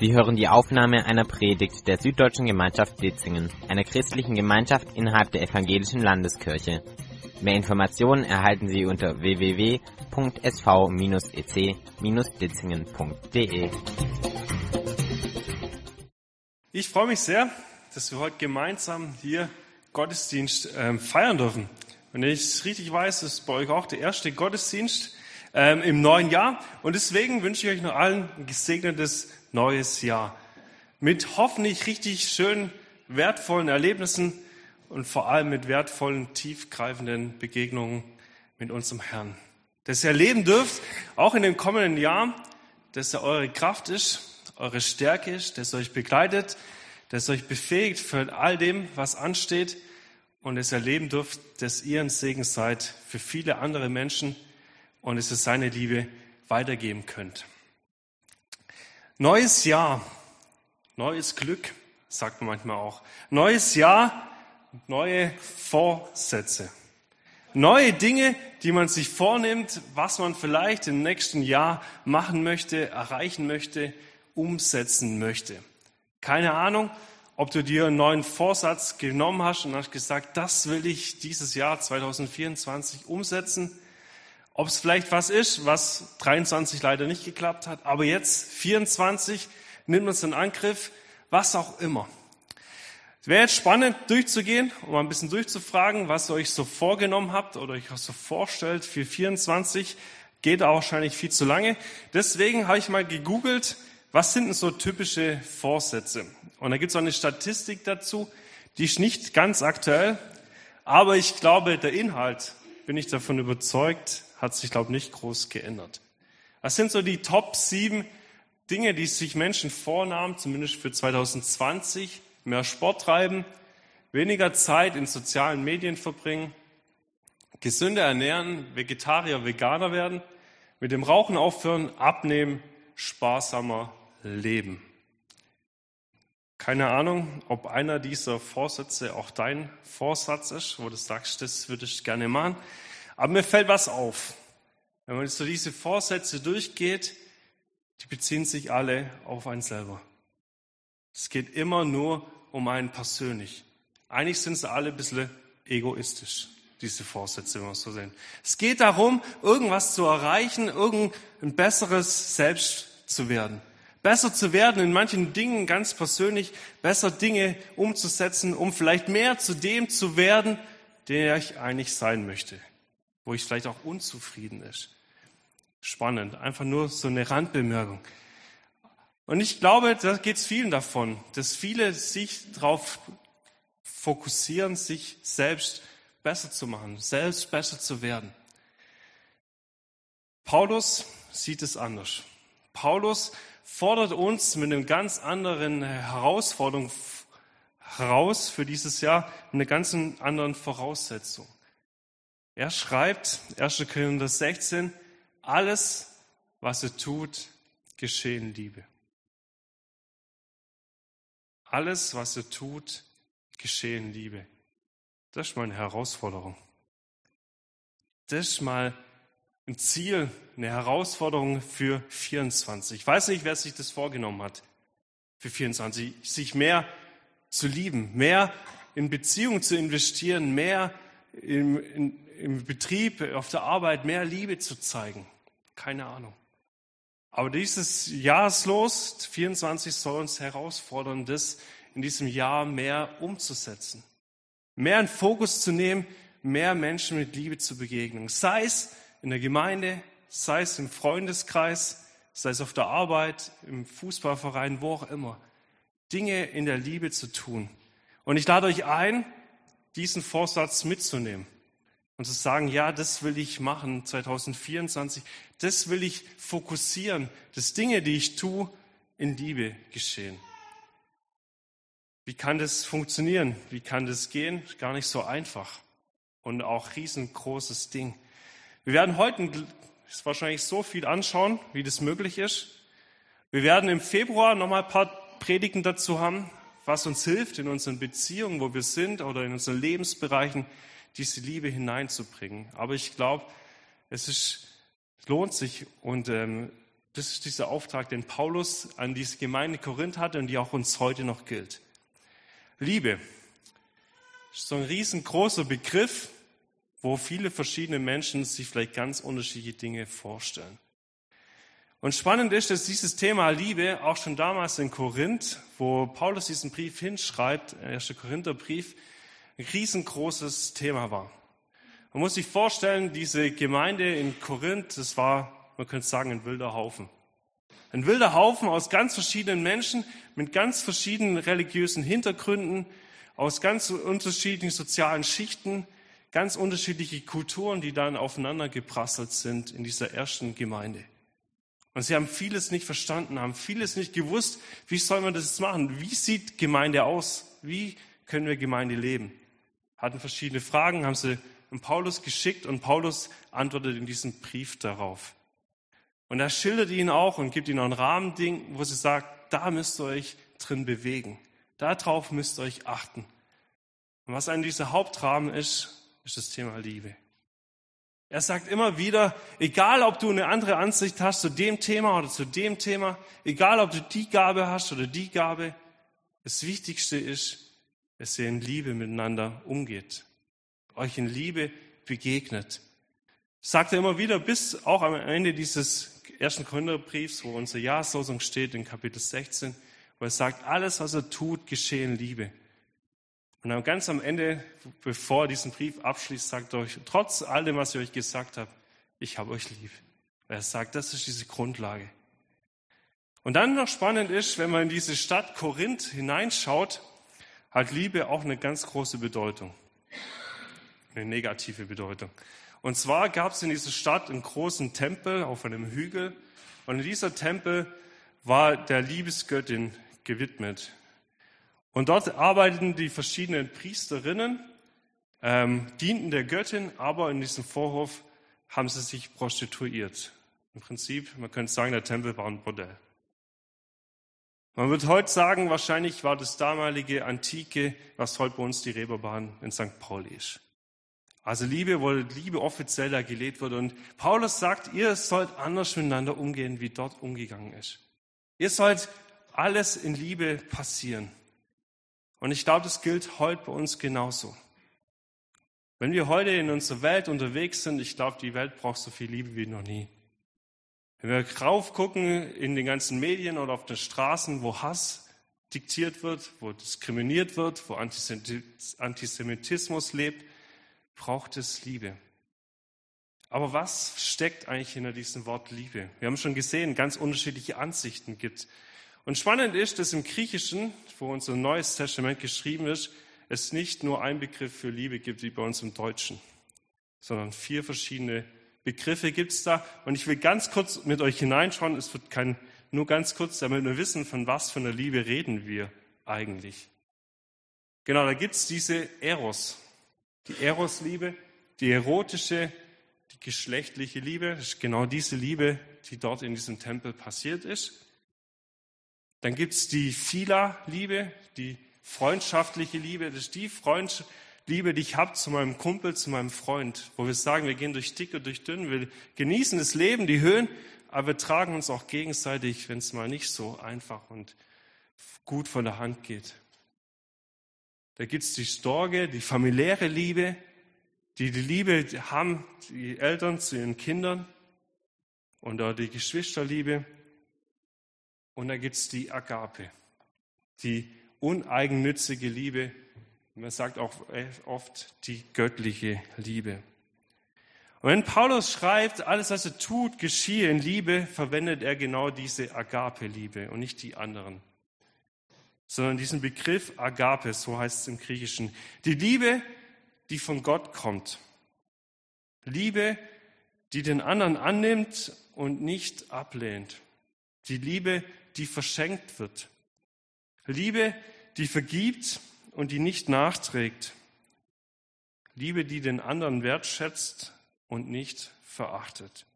Sie hören die Aufnahme einer Predigt der Süddeutschen Gemeinschaft Ditzingen, einer christlichen Gemeinschaft innerhalb der Evangelischen Landeskirche. Mehr Informationen erhalten Sie unter www.sv-ec-ditzingen.de. Ich freue mich sehr, dass wir heute gemeinsam hier Gottesdienst ähm, feiern dürfen. Wenn ich es richtig weiß, ist bei euch auch der erste Gottesdienst ähm, im neuen Jahr. Und deswegen wünsche ich euch noch allen ein gesegnetes neues Jahr. Mit hoffentlich richtig schönen, wertvollen Erlebnissen und vor allem mit wertvollen, tiefgreifenden Begegnungen mit unserem Herrn. Dass ihr erleben dürft, auch in dem kommenden Jahr, dass er eure Kraft ist, eure Stärke ist, dass er euch begleitet, dass er euch befähigt für all dem, was ansteht und es erleben dürft, dass ihr ein Segen seid für viele andere Menschen und es ist seine Liebe weitergeben könnt. Neues Jahr, neues Glück, sagt man manchmal auch. Neues Jahr, neue Vorsätze. Neue Dinge, die man sich vornimmt, was man vielleicht im nächsten Jahr machen möchte, erreichen möchte, umsetzen möchte. Keine Ahnung, ob du dir einen neuen Vorsatz genommen hast und hast gesagt, das will ich dieses Jahr 2024 umsetzen ob es vielleicht was ist, was 23 leider nicht geklappt hat, aber jetzt 24 nimmt uns in Angriff, was auch immer. Es wäre jetzt spannend durchzugehen, um ein bisschen durchzufragen, was ihr euch so vorgenommen habt oder euch so vorstellt für 24. Geht auch wahrscheinlich viel zu lange. Deswegen habe ich mal gegoogelt, was sind denn so typische Vorsätze? Und da gibt es auch eine Statistik dazu, die ist nicht ganz aktuell, aber ich glaube, der Inhalt, bin ich davon überzeugt, hat sich, glaube ich, nicht groß geändert. Was sind so die Top sieben Dinge, die sich Menschen vornahmen, zumindest für 2020? Mehr Sport treiben, weniger Zeit in sozialen Medien verbringen, gesünder ernähren, Vegetarier, Veganer werden, mit dem Rauchen aufhören, abnehmen, sparsamer leben. Keine Ahnung, ob einer dieser Vorsätze auch dein Vorsatz ist, wo du sagst, das würde ich gerne machen. Aber mir fällt was auf. Wenn man so diese Vorsätze durchgeht, die beziehen sich alle auf einen selber. Es geht immer nur um einen persönlich. Eigentlich sind sie alle ein bisschen egoistisch, diese Vorsätze, wenn wir so sehen. Es geht darum, irgendwas zu erreichen, irgendein besseres Selbst zu werden. Besser zu werden in manchen Dingen ganz persönlich, besser Dinge umzusetzen, um vielleicht mehr zu dem zu werden, der ich eigentlich sein möchte wo ich vielleicht auch unzufrieden ist. Spannend, einfach nur so eine Randbemerkung. Und ich glaube, da geht es vielen davon, dass viele sich darauf fokussieren, sich selbst besser zu machen, selbst besser zu werden. Paulus sieht es anders. Paulus fordert uns mit einer ganz anderen Herausforderung heraus für dieses Jahr, mit einer ganz anderen Voraussetzung. Er schreibt, 1. Korinther 16, alles, was er tut, geschehe in Liebe. Alles, was er tut, geschehe in Liebe. Das ist mal eine Herausforderung. Das ist mal ein Ziel, eine Herausforderung für 24. Ich weiß nicht, wer sich das vorgenommen hat für 24, sich mehr zu lieben, mehr in Beziehung zu investieren, mehr in, in, im Betrieb, auf der Arbeit mehr Liebe zu zeigen. Keine Ahnung. Aber dieses Jahreslos 24 soll uns herausfordern, das in diesem Jahr mehr umzusetzen. Mehr in Fokus zu nehmen, mehr Menschen mit Liebe zu begegnen. Sei es in der Gemeinde, sei es im Freundeskreis, sei es auf der Arbeit, im Fußballverein, wo auch immer. Dinge in der Liebe zu tun. Und ich lade euch ein, diesen Vorsatz mitzunehmen und zu sagen, ja, das will ich machen 2024, das will ich fokussieren, dass Dinge, die ich tue, in Liebe geschehen. Wie kann das funktionieren? Wie kann das gehen? Gar nicht so einfach und auch riesengroßes Ding. Wir werden heute wahrscheinlich so viel anschauen, wie das möglich ist. Wir werden im Februar nochmal ein paar Predigten dazu haben, was uns hilft in unseren Beziehungen, wo wir sind oder in unseren Lebensbereichen, diese Liebe hineinzubringen. Aber ich glaube, es ist, lohnt sich und ähm, Das ist dieser Auftrag, den Paulus an diese Gemeinde Korinth hatte und die auch uns heute noch gilt. Liebe ist so ein riesengroßer Begriff, wo viele verschiedene Menschen sich vielleicht ganz unterschiedliche Dinge vorstellen. Und spannend ist, dass dieses Thema Liebe auch schon damals in Korinth, wo Paulus diesen Brief hinschreibt, 1. Korintherbrief, ein riesengroßes Thema war. Man muss sich vorstellen, diese Gemeinde in Korinth, das war, man könnte sagen, ein wilder Haufen. Ein wilder Haufen aus ganz verschiedenen Menschen mit ganz verschiedenen religiösen Hintergründen, aus ganz unterschiedlichen sozialen Schichten, ganz unterschiedliche Kulturen, die dann aufeinander geprasselt sind in dieser ersten Gemeinde. Und sie haben vieles nicht verstanden, haben vieles nicht gewusst. Wie soll man das jetzt machen? Wie sieht Gemeinde aus? Wie können wir Gemeinde leben? Hatten verschiedene Fragen, haben sie an Paulus geschickt und Paulus antwortet in diesem Brief darauf. Und er schildert ihnen auch und gibt ihnen auch ein Rahmending, wo sie sagt, da müsst ihr euch drin bewegen. Darauf müsst ihr euch achten. Und was ein dieser Hauptrahmen ist, ist das Thema Liebe. Er sagt immer wieder, egal ob du eine andere Ansicht hast zu dem Thema oder zu dem Thema, egal ob du die Gabe hast oder die Gabe, das Wichtigste ist, dass ihr in Liebe miteinander umgeht, euch in Liebe begegnet. Sagt er immer wieder, bis auch am Ende dieses ersten Korintherbriefs, wo unsere Jahrslosung steht, in Kapitel 16, wo er sagt, alles, was er tut, geschehe in Liebe. Und dann ganz am Ende, bevor er diesen Brief abschließt, sagt er euch, trotz all dem, was ich euch gesagt habe, ich habe euch lieb. Er sagt, das ist diese Grundlage. Und dann noch spannend ist, wenn man in diese Stadt Korinth hineinschaut, hat Liebe auch eine ganz große Bedeutung. Eine negative Bedeutung. Und zwar gab es in dieser Stadt einen großen Tempel auf einem Hügel. Und in dieser Tempel war der Liebesgöttin gewidmet. Und dort arbeiteten die verschiedenen Priesterinnen, ähm, dienten der Göttin, aber in diesem Vorhof haben sie sich prostituiert. Im Prinzip, man könnte sagen, der Tempel war ein Bordell. Man wird heute sagen, wahrscheinlich war das damalige Antike, was heute bei uns die Reberbahn in St. Pauli ist. Also Liebe, wo Liebe offiziell da gelebt wird. Und Paulus sagt, ihr sollt anders miteinander umgehen, wie dort umgegangen ist. Ihr sollt alles in Liebe passieren. Und ich glaube, das gilt heute bei uns genauso. Wenn wir heute in unserer Welt unterwegs sind, ich glaube, die Welt braucht so viel Liebe wie noch nie. Wenn wir drauf gucken in den ganzen Medien oder auf den Straßen, wo Hass diktiert wird, wo diskriminiert wird, wo Antisemitismus lebt, braucht es Liebe. Aber was steckt eigentlich hinter diesem Wort Liebe? Wir haben schon gesehen, ganz unterschiedliche Ansichten gibt. Und spannend ist, dass im Griechischen, wo unser Neues Testament geschrieben ist, es nicht nur einen Begriff für Liebe gibt wie bei uns im Deutschen, sondern vier verschiedene Begriffe gibt es da. Und ich will ganz kurz mit euch hineinschauen. Es wird kein, nur ganz kurz, damit wir wissen, von was für einer Liebe reden wir eigentlich. Genau, da gibt es diese Eros. Die Eros-Liebe, die erotische, die geschlechtliche Liebe. Das ist genau diese Liebe, die dort in diesem Tempel passiert ist. Dann gibt es die Phila-Liebe, die freundschaftliche Liebe. Das ist die Freund Liebe, die ich habe zu meinem Kumpel, zu meinem Freund, wo wir sagen, wir gehen durch dick und durch dünn, wir genießen das Leben, die Höhen, aber wir tragen uns auch gegenseitig, wenn es mal nicht so einfach und gut von der Hand geht. Da gibt es die Storge, die familiäre Liebe, die die Liebe haben, die Eltern zu ihren Kindern und auch die Geschwisterliebe. Und da gibt es die Agape, die uneigennützige Liebe. Man sagt auch oft die göttliche Liebe. Und wenn Paulus schreibt, alles, was er tut, geschiehe in Liebe, verwendet er genau diese Agape-Liebe und nicht die anderen, sondern diesen Begriff Agape, so heißt es im Griechischen. Die Liebe, die von Gott kommt. Liebe, die den anderen annimmt und nicht ablehnt. Die Liebe, die verschenkt wird. Liebe, die vergibt und die nicht nachträgt. Liebe, die den anderen wertschätzt und nicht verachtet.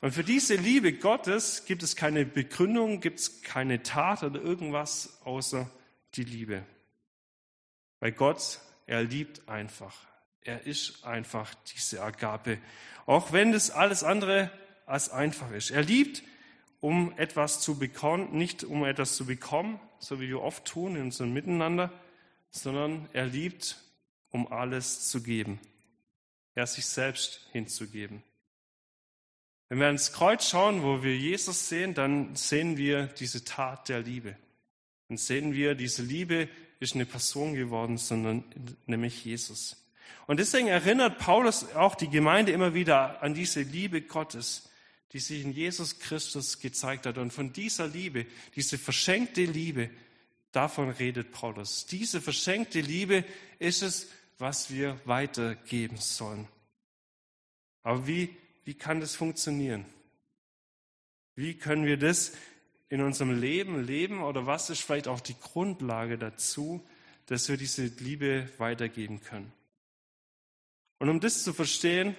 Und für diese Liebe Gottes gibt es keine Begründung, gibt es keine Tat oder irgendwas außer die Liebe. Weil Gott, er liebt einfach. Er ist einfach diese Agape. Auch wenn das alles andere als einfach ist. Er liebt, um etwas zu bekommen, nicht um etwas zu bekommen, so wie wir oft tun in unserem Miteinander, sondern er liebt, um alles zu geben. Er sich selbst hinzugeben. Wenn wir ans Kreuz schauen, wo wir Jesus sehen, dann sehen wir diese Tat der Liebe. Dann sehen wir, diese Liebe ist eine Person geworden, sondern nämlich Jesus. Und deswegen erinnert Paulus auch die Gemeinde immer wieder an diese Liebe Gottes, die sich in Jesus Christus gezeigt hat. Und von dieser Liebe, diese verschenkte Liebe, davon redet Paulus. Diese verschenkte Liebe ist es, was wir weitergeben sollen. Aber wie, wie kann das funktionieren? Wie können wir das in unserem Leben leben oder was ist vielleicht auch die Grundlage dazu, dass wir diese Liebe weitergeben können? Und um das zu verstehen,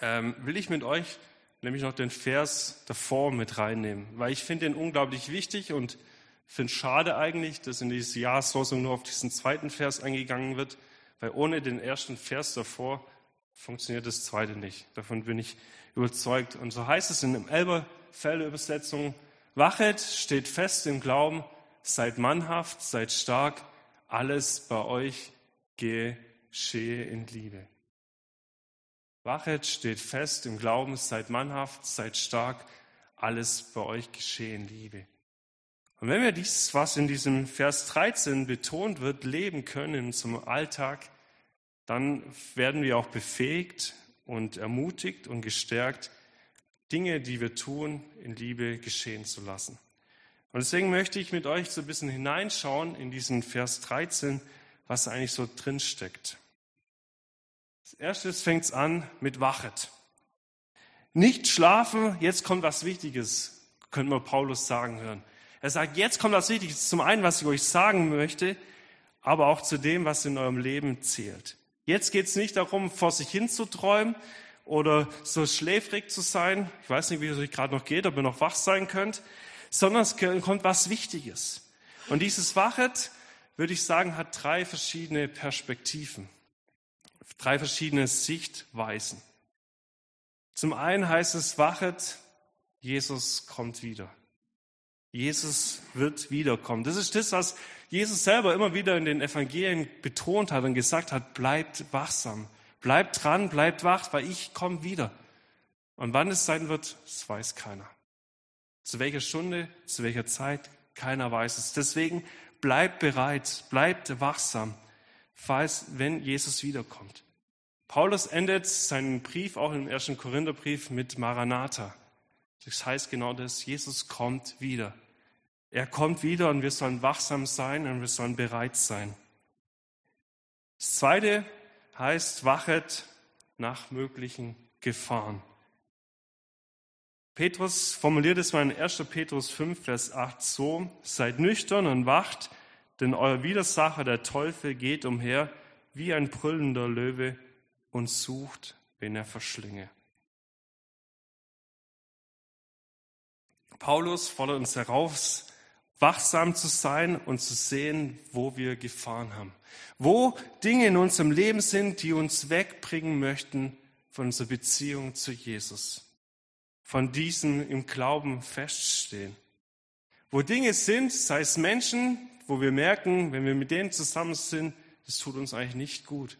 ähm, will ich mit euch nämlich noch den Vers davor mit reinnehmen, weil ich finde den unglaublich wichtig und finde es schade eigentlich, dass in dieser Jahreslosung nur auf diesen zweiten Vers eingegangen wird, weil ohne den ersten Vers davor funktioniert das zweite nicht. Davon bin ich überzeugt. Und so heißt es in der Elberfelder Übersetzung, wachet, steht fest im Glauben, seid mannhaft, seid stark, alles bei euch geschehe in Liebe. Wachet, steht fest im Glauben, seid mannhaft, seid stark, alles bei euch geschehe in Liebe. Und wenn wir dies, was in diesem Vers 13 betont wird, leben können unserem Alltag, dann werden wir auch befähigt und ermutigt und gestärkt, Dinge, die wir tun, in Liebe geschehen zu lassen. Und deswegen möchte ich mit euch so ein bisschen hineinschauen in diesen Vers 13, was eigentlich so drin steckt. Als erstes fängt es an mit Wachet. Nicht schlafen, jetzt kommt was Wichtiges, könnte man Paulus sagen hören. Er sagt, jetzt kommt was Wichtiges. Zum einen, was ich euch sagen möchte, aber auch zu dem, was in eurem Leben zählt. Jetzt geht es nicht darum, vor sich hin zu träumen oder so schläfrig zu sein. Ich weiß nicht, wie es euch gerade noch geht, ob ihr noch wach sein könnt, sondern es kommt was Wichtiges. Und dieses Wachet, würde ich sagen, hat drei verschiedene Perspektiven drei verschiedene Sichtweisen. Zum einen heißt es, wachet, Jesus kommt wieder. Jesus wird wiederkommen. Das ist das, was Jesus selber immer wieder in den Evangelien betont hat und gesagt hat, bleibt wachsam, bleibt dran, bleibt wach, weil ich komme wieder. Und wann es sein wird, das weiß keiner. Zu welcher Stunde, zu welcher Zeit, keiner weiß es. Deswegen bleibt bereit, bleibt wachsam, falls, wenn Jesus wiederkommt. Paulus endet seinen Brief auch im ersten Korintherbrief mit Maranatha. Das heißt genau das, Jesus kommt wieder. Er kommt wieder und wir sollen wachsam sein und wir sollen bereit sein. Das zweite heißt, wachet nach möglichen Gefahren. Petrus formuliert es mal in 1. Petrus 5, Vers 8 so, seid nüchtern und wacht, denn euer Widersacher, der Teufel, geht umher wie ein brüllender Löwe und sucht, wen er verschlinge. Paulus fordert uns heraus, wachsam zu sein und zu sehen, wo wir Gefahren haben. Wo Dinge in unserem Leben sind, die uns wegbringen möchten von unserer Beziehung zu Jesus. Von diesem im Glauben feststehen. Wo Dinge sind, sei es Menschen, wo wir merken, wenn wir mit denen zusammen sind, das tut uns eigentlich nicht gut.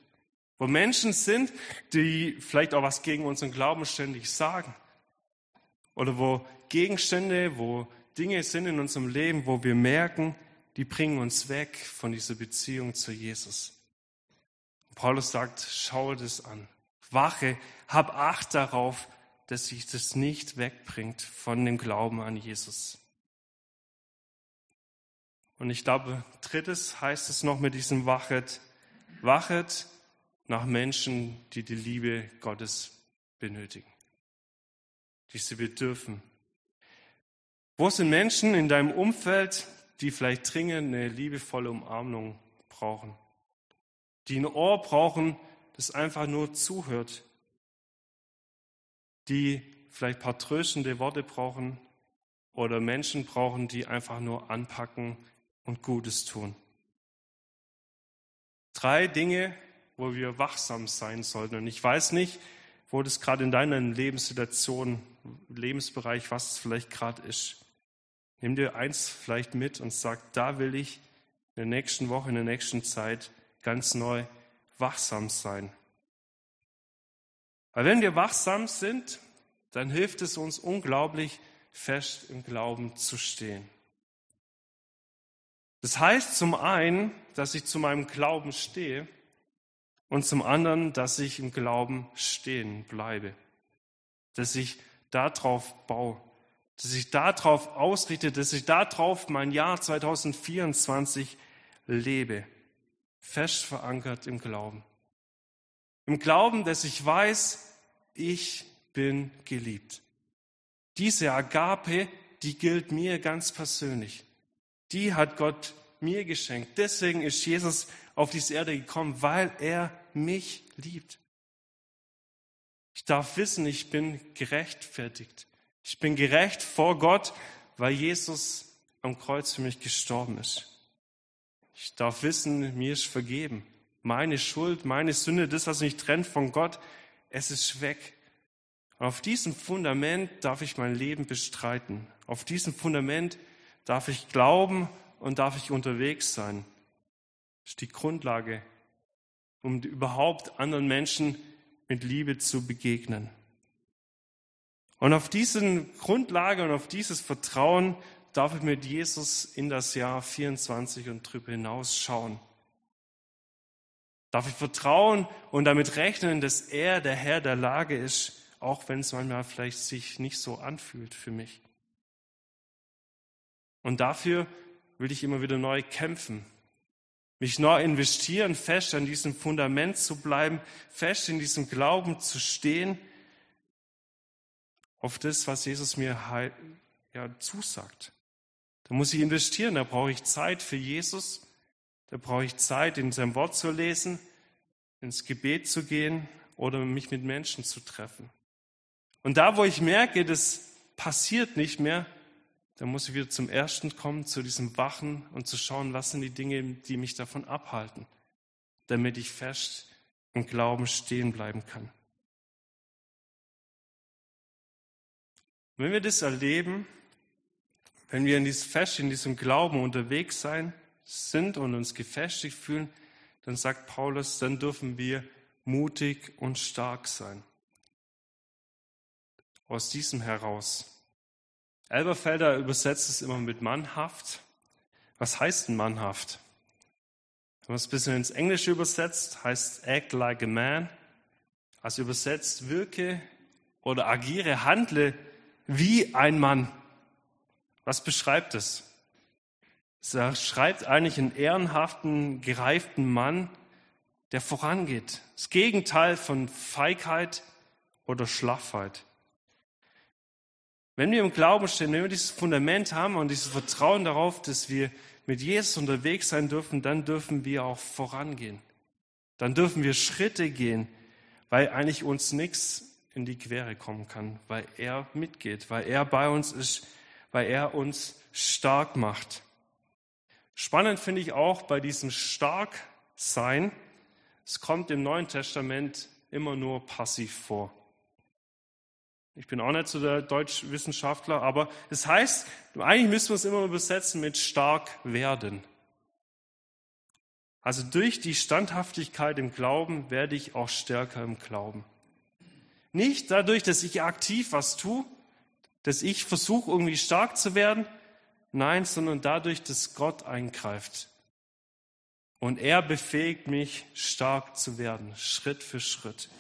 Wo Menschen sind, die vielleicht auch was gegen unseren Glauben ständig sagen. Oder wo Gegenstände, wo Dinge sind in unserem Leben, wo wir merken, die bringen uns weg von dieser Beziehung zu Jesus. Paulus sagt, schau das an. Wache, hab Acht darauf, dass sich das nicht wegbringt von dem Glauben an Jesus. Und ich glaube, drittes heißt es noch mit diesem Wachet, wachet nach Menschen, die die Liebe Gottes benötigen, die sie bedürfen. Wo sind Menschen in deinem Umfeld, die vielleicht dringend eine liebevolle Umarmung brauchen, die ein Ohr brauchen, das einfach nur zuhört, die vielleicht ein paar tröstende Worte brauchen oder Menschen brauchen, die einfach nur anpacken und Gutes tun. Drei Dinge, wo wir wachsam sein sollten. Und ich weiß nicht, wo das gerade in deiner Lebenssituation, Lebensbereich, was es vielleicht gerade ist. Nimm dir eins vielleicht mit und sag, da will ich in der nächsten Woche, in der nächsten Zeit ganz neu wachsam sein. Weil wenn wir wachsam sind, dann hilft es uns unglaublich fest im Glauben zu stehen. Das heißt zum einen, dass ich zu meinem Glauben stehe und zum anderen, dass ich im Glauben stehen bleibe, dass ich darauf baue, dass ich darauf ausrichte, dass ich darauf mein Jahr 2024 lebe, fest verankert im Glauben. Im Glauben, dass ich weiß, ich bin geliebt. Diese Agape, die gilt mir ganz persönlich. Die hat Gott mir geschenkt. Deswegen ist Jesus auf diese Erde gekommen, weil er mich liebt. Ich darf wissen, ich bin gerechtfertigt. Ich bin gerecht vor Gott, weil Jesus am Kreuz für mich gestorben ist. Ich darf wissen, mir ist vergeben. Meine Schuld, meine Sünde, das, was mich trennt von Gott, es ist weg. Und auf diesem Fundament darf ich mein Leben bestreiten. Auf diesem Fundament darf ich glauben und darf ich unterwegs sein. Das ist die Grundlage, um überhaupt anderen Menschen mit Liebe zu begegnen. Und auf diese Grundlage und auf dieses Vertrauen darf ich mit Jesus in das Jahr 24 und darüber hinaus schauen. Darf ich vertrauen und damit rechnen, dass er der Herr der Lage ist, auch wenn es manchmal vielleicht sich nicht so anfühlt für mich. Und dafür will ich immer wieder neu kämpfen, mich neu investieren, fest an diesem Fundament zu bleiben, fest in diesem Glauben zu stehen, auf das, was Jesus mir ja, zusagt. Da muss ich investieren, da brauche ich Zeit für Jesus, da brauche ich Zeit, in seinem Wort zu lesen, ins Gebet zu gehen oder mich mit Menschen zu treffen. Und da, wo ich merke, das passiert nicht mehr, dann muss ich wieder zum Ersten kommen, zu diesem Wachen und zu schauen, was sind die Dinge, die mich davon abhalten, damit ich fest im Glauben stehen bleiben kann. Wenn wir das erleben, wenn wir in diesem fest in diesem Glauben unterwegs sein sind und uns gefestigt fühlen, dann sagt Paulus, dann dürfen wir mutig und stark sein aus diesem heraus. Elberfelder übersetzt es immer mit mannhaft. Was heißt denn mannhaft? Wenn man es ein bisschen ins Englische übersetzt, heißt act like a man. Also übersetzt wirke oder agiere, handle wie ein Mann. Was beschreibt es? Es schreibt eigentlich einen ehrenhaften, gereiften Mann, der vorangeht. Das Gegenteil von Feigheit oder Schlaffheit. Wenn wir im Glauben stehen, wenn wir dieses Fundament haben und dieses Vertrauen darauf, dass wir mit Jesus unterwegs sein dürfen, dann dürfen wir auch vorangehen. Dann dürfen wir Schritte gehen, weil eigentlich uns nichts in die Quere kommen kann, weil er mitgeht, weil er bei uns ist, weil er uns stark macht. Spannend finde ich auch bei diesem Starksein, es kommt im Neuen Testament immer nur passiv vor. Ich bin auch nicht so der Deutschwissenschaftler, aber es heißt, eigentlich müssen wir es immer übersetzen mit stark werden. Also durch die Standhaftigkeit im Glauben werde ich auch stärker im Glauben. Nicht dadurch, dass ich aktiv was tue, dass ich versuche, irgendwie stark zu werden, nein, sondern dadurch, dass Gott eingreift. Und er befähigt mich, stark zu werden, Schritt für Schritt.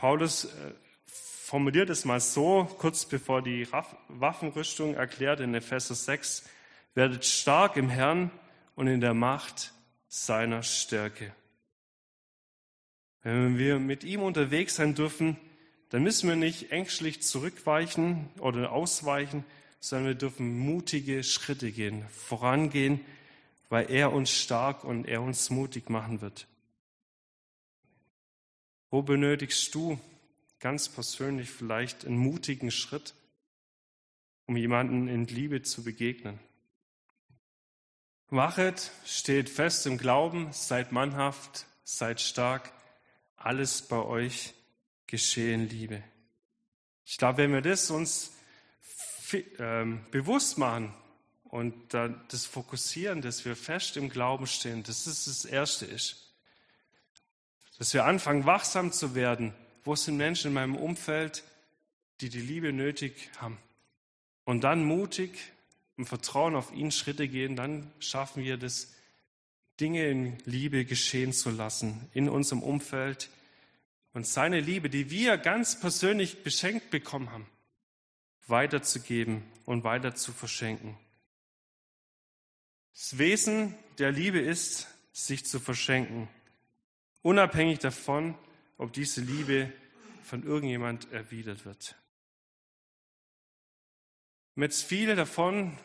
Paulus äh, formuliert es mal so, kurz bevor die Waffenrüstung erklärt in Epheser 6, werdet stark im Herrn und in der Macht seiner Stärke. Wenn wir mit ihm unterwegs sein dürfen, dann müssen wir nicht ängstlich zurückweichen oder ausweichen, sondern wir dürfen mutige Schritte gehen, vorangehen, weil er uns stark und er uns mutig machen wird. Wo benötigst du ganz persönlich vielleicht einen mutigen Schritt, um jemanden in Liebe zu begegnen? Wachet, steht fest im Glauben, seid mannhaft, seid stark, alles bei euch geschehen, Liebe. Ich glaube, wenn wir das uns ähm, bewusst machen und dann das fokussieren, dass wir fest im Glauben stehen, dass das das Erste ist. Dass wir anfangen, wachsam zu werden. Wo sind Menschen in meinem Umfeld, die die Liebe nötig haben? Und dann mutig im Vertrauen auf ihn Schritte gehen, dann schaffen wir das, Dinge in Liebe geschehen zu lassen in unserem Umfeld und seine Liebe, die wir ganz persönlich beschenkt bekommen haben, weiterzugeben und weiter zu verschenken. Das Wesen der Liebe ist, sich zu verschenken, unabhängig davon, ob diese Liebe von irgendjemand erwidert wird. Mit viel davon,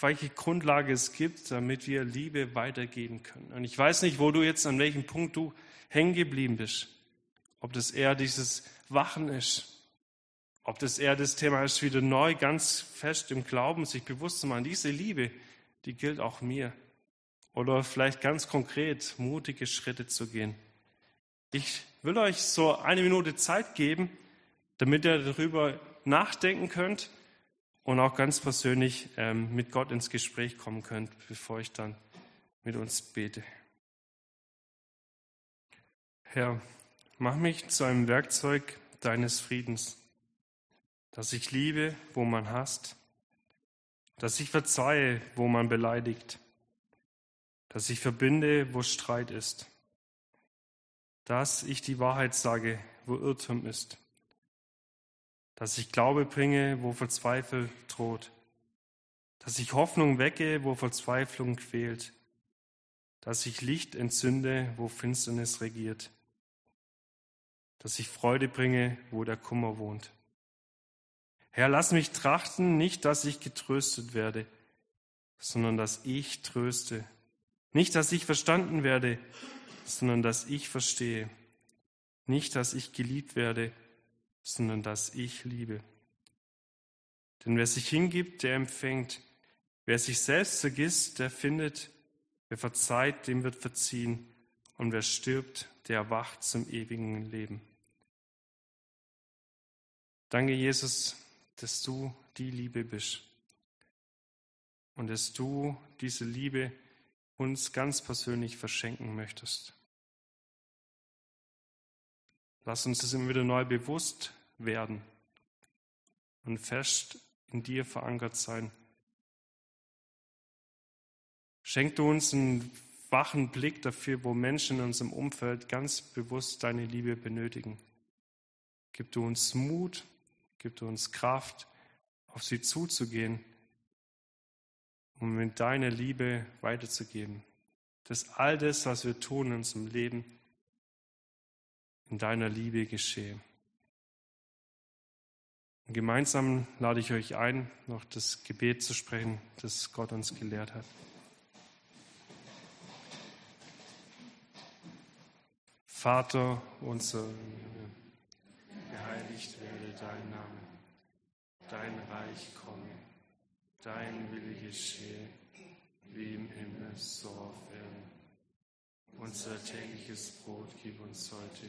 welche Grundlage es gibt, damit wir Liebe weitergeben können. Und ich weiß nicht, wo du jetzt, an welchem Punkt du hängen geblieben bist. Ob das eher dieses Wachen ist, ob das eher das Thema ist, wieder neu ganz fest im Glauben sich bewusst zu machen. Diese Liebe, die gilt auch mir. Oder vielleicht ganz konkret mutige Schritte zu gehen. Ich will euch so eine Minute Zeit geben, damit ihr darüber nachdenken könnt und auch ganz persönlich ähm, mit Gott ins Gespräch kommen könnt, bevor ich dann mit uns bete. Herr, mach mich zu einem Werkzeug deines Friedens, dass ich liebe, wo man hasst, dass ich verzeihe, wo man beleidigt, dass ich verbinde, wo Streit ist, dass ich die Wahrheit sage, wo Irrtum ist dass ich Glaube bringe, wo Verzweifel droht, dass ich Hoffnung wecke, wo Verzweiflung quält, dass ich Licht entzünde, wo Finsternis regiert, dass ich Freude bringe, wo der Kummer wohnt. Herr, lass mich trachten, nicht, dass ich getröstet werde, sondern dass ich tröste. Nicht, dass ich verstanden werde, sondern dass ich verstehe. Nicht, dass ich geliebt werde, sondern dass ich liebe. Denn wer sich hingibt, der empfängt. Wer sich selbst vergisst, der findet. Wer verzeiht, dem wird verziehen. Und wer stirbt, der erwacht zum ewigen Leben. Danke, Jesus, dass du die Liebe bist. Und dass du diese Liebe uns ganz persönlich verschenken möchtest. Lass uns das immer wieder neu bewusst werden und fest in dir verankert sein. Schenk du uns einen wachen Blick dafür, wo Menschen in unserem Umfeld ganz bewusst deine Liebe benötigen. Gib du uns Mut, gib du uns Kraft, auf sie zuzugehen, um mit deiner Liebe weiterzugeben. Dass all das, was wir tun in unserem Leben, in deiner Liebe geschehe. Und gemeinsam lade ich euch ein, noch das Gebet zu sprechen, das Gott uns gelehrt hat. Vater unser, geheiligt werde dein Name, dein Reich komme, dein Wille geschehe, wie im Himmel, so auf Erden. Unser tägliches Brot gib uns heute